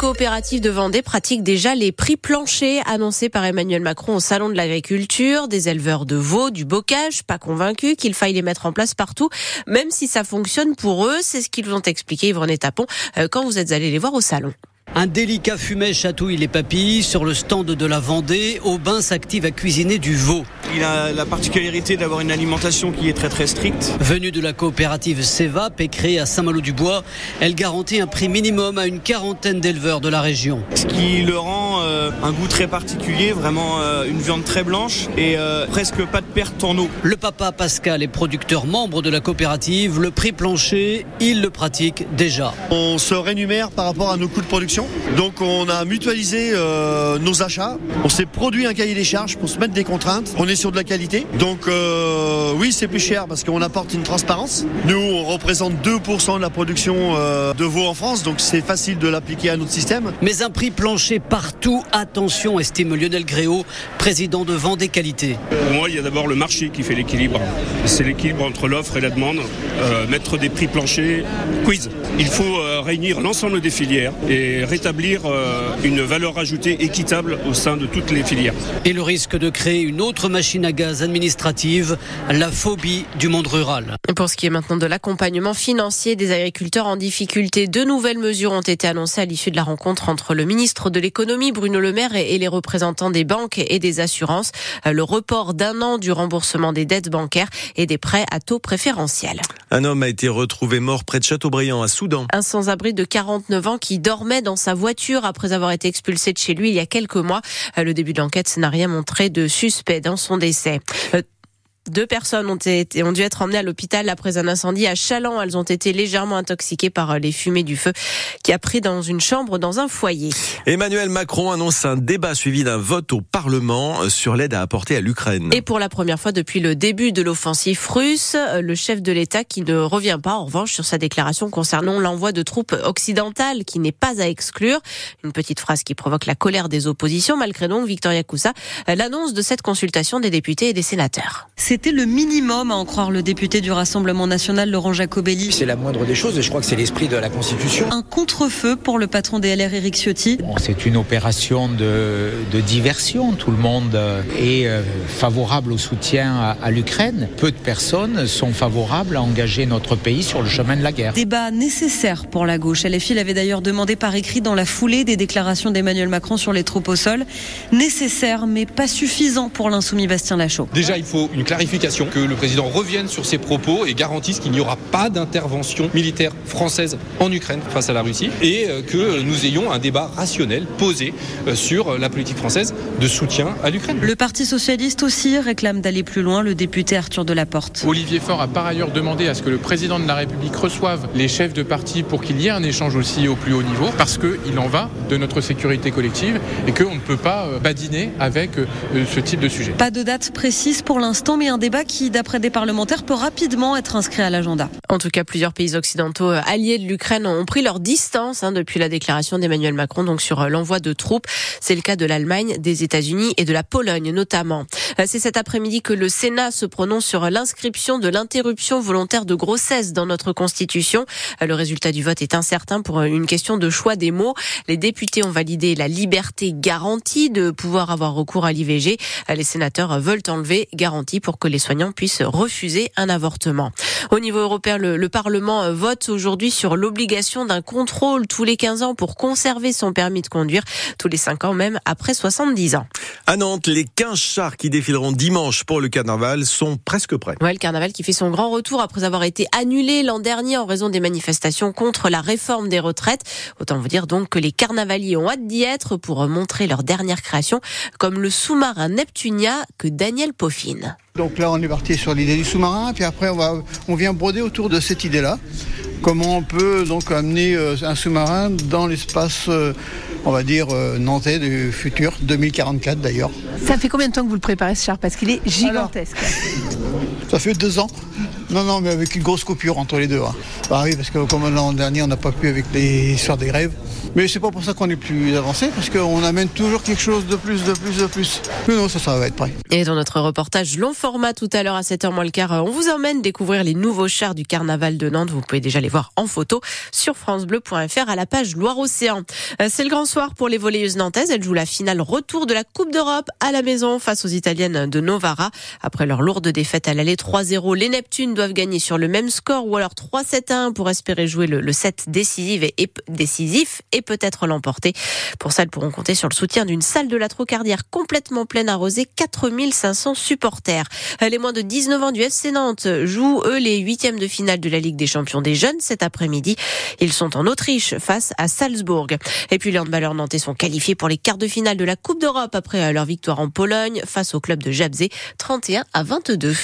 coopératives de Vendée pratiquent déjà les prix planchers annoncés par Emmanuel Macron au Salon de l'Agriculture. Des éleveurs de veaux, du bocage, pas convaincus qu'il faille les mettre en place partout, même si ça fonctionne pour eux. C'est ce qu'ils ont expliqué, Yvonne Tapon, euh, quand vous êtes allés les voir au Salon. Un délicat fumet chatouille les papilles. Sur le stand de la Vendée, Aubin s'active à cuisiner du veau. Il a la particularité d'avoir une alimentation qui est très très stricte. Venue de la coopérative Cevap et créée à Saint-Malo-du-Bois, elle garantit un prix minimum à une quarantaine d'éleveurs de la région. Ce qui le rend euh, un goût très particulier, vraiment euh, une viande très blanche et euh, presque pas de perte en eau. Le papa Pascal est producteur membre de la coopérative. Le prix plancher, il le pratique déjà. On se rémunère par rapport à nos coûts de production. Donc on a mutualisé euh, nos achats. On s'est produit un cahier des charges pour se mettre des contraintes. On est sur de la qualité. Donc euh, oui, c'est plus cher parce qu'on apporte une transparence. Nous, on représente 2% de la production euh, de veau en France, donc c'est facile de l'appliquer à notre système. Mais un prix plancher partout, attention, estime Lionel Gréau, président de Vendée Qualité. Pour moi, il y a d'abord le marché qui fait l'équilibre. C'est l'équilibre entre l'offre et la demande. Euh, mettre des prix planchers, quiz. Il faut euh, réunir l'ensemble des filières et rétablir euh, une valeur ajoutée équitable au sein de toutes les filières. Et le risque de créer une autre machine à gaz administrative, la phobie du monde rural. Et pour ce qui est maintenant de l'accompagnement financier des agriculteurs en difficulté, deux nouvelles mesures ont été annoncées à l'issue de la rencontre entre le ministre de l'économie Bruno Le Maire et les représentants des banques et des assurances. Euh, le report d'un an du remboursement des dettes bancaires et des prêts à taux préférentiels. Un homme a été retrouvé mort près de Châteaubriand à Soudan. Un sans-abri de 49 ans qui dormait dans sa voiture après avoir été expulsé de chez lui il y a quelques mois. Euh, le début de l'enquête n'a rien montré de suspect dans son décès. Euh, deux personnes ont, été, ont dû être emmenées à l'hôpital après un incendie à Chaland. Elles ont été légèrement intoxiquées par les fumées du feu qui a pris dans une chambre dans un foyer. Emmanuel Macron annonce un débat suivi d'un vote au Parlement sur l'aide à apporter à l'Ukraine. Et pour la première fois depuis le début de l'offensive russe, le chef de l'État qui ne revient pas en revanche sur sa déclaration concernant l'envoi de troupes occidentales qui n'est pas à exclure. Une petite phrase qui provoque la colère des oppositions malgré donc Victoria Coussa l'annonce de cette consultation des députés et des sénateurs. C'était le minimum à en croire le député du Rassemblement national Laurent Jacobelli. C'est la moindre des choses et je crois que c'est l'esprit de la Constitution. Un contre-feu pour le patron des LR Éric Ciotti. Bon, c'est une opération de, de, diversion. Tout le monde est favorable au soutien à, à l'Ukraine. Peu de personnes sont favorables à engager notre pays sur le chemin de la guerre. Débat nécessaire pour la gauche. LFI l'avait d'ailleurs demandé par écrit dans la foulée des déclarations d'Emmanuel Macron sur les troupes au sol. Nécessaire mais pas suffisant pour l'insoumis Bastien Lachaud. Déjà, il faut une clarification, que le président revienne sur ses propos et garantisse qu'il n'y aura pas d'intervention militaire française en Ukraine face à la Russie et que nous ayons un débat rationnel posé sur la politique française de soutien à l'Ukraine. Le Parti socialiste aussi réclame d'aller plus loin, le député Arthur Delaporte. Olivier Faure a par ailleurs demandé à ce que le président de la République reçoive les chefs de parti pour qu'il y ait un échange aussi au plus haut niveau parce qu'il en va de notre sécurité collective et qu'on ne peut pas badiner avec ce type de sujet. Pas de date précise pour l'instant, mais un débat qui, d'après des parlementaires, peut rapidement être inscrit à l'agenda. En tout cas, plusieurs pays occidentaux alliés de l'Ukraine ont pris leur distance hein, depuis la déclaration d'Emmanuel Macron donc sur l'envoi de troupes. C'est le cas de l'Allemagne, des États-Unis et de la Pologne notamment. C'est cet après-midi que le Sénat se prononce sur l'inscription de l'interruption volontaire de grossesse dans notre Constitution. Le résultat du vote est incertain pour une question de choix des mots. Les députés ont validé la liberté garantie de pouvoir avoir recours à l'IVG. Les sénateurs veulent enlever garantie pour que les soignants puissent refuser un avortement. Au niveau européen, le, le Parlement vote aujourd'hui sur l'obligation d'un contrôle tous les 15 ans pour conserver son permis de conduire, tous les 5 ans même après 70 ans. À Nantes, les 15 chars qui défileront dimanche pour le carnaval sont presque prêts. Ouais, le carnaval qui fait son grand retour après avoir été annulé l'an dernier en raison des manifestations contre la réforme des retraites. Autant vous dire donc que les carnavaliers ont hâte d'y être pour montrer leur dernière création, comme le sous-marin Neptunia que Daniel peaufine. Donc là, on est parti sur l'idée du sous-marin, puis après, on, va, on vient broder autour de cette idée-là. Comment on peut donc amener un sous-marin dans l'espace, on va dire, nantais du futur, 2044 d'ailleurs. Ça fait combien de temps que vous le préparez ce char? Parce qu'il est gigantesque. Alors, ça fait deux ans. Non, non, mais avec une grosse coupure entre les deux. Hein. Bah oui, parce que comme l'an dernier, on n'a pas pu avec les histoires des grèves. Mais c'est pas pour ça qu'on est plus avancé, parce qu'on amène toujours quelque chose de plus, de plus, de plus. Mais non, ça, ça va être prêt. Et dans notre reportage long format tout à l'heure à 7h moins le quart, on vous emmène découvrir les nouveaux chars du carnaval de Nantes. Vous pouvez déjà les voir en photo sur francebleu.fr à la page Loire-Océan. Euh, c'est le grand soir pour les volleyeuses nantaises. Elles jouent la finale retour de la Coupe d'Europe à la maison face aux Italiennes de Novara. Après leur lourde défaite à l'aller 3-0, les Neptunes doivent gagner sur le même score ou alors 3-7-1 pour espérer jouer le, le set décisif et, décisif et peut-être l'emporter. Pour ça, elles pourront compter sur le soutien d'une salle de la Trocardière complètement pleine arrosée, 4500 supporters. Les moins de 19 ans du FC Nantes jouent, eux, les huitièmes de finale de la Ligue des champions des jeunes cet après-midi. Ils sont en Autriche face à Salzbourg. Et puis les handballeurs nantais sont qualifiés pour les quarts de finale de la Coupe d'Europe après leur victoire en Pologne face au club de Jabzé, 31 à 22.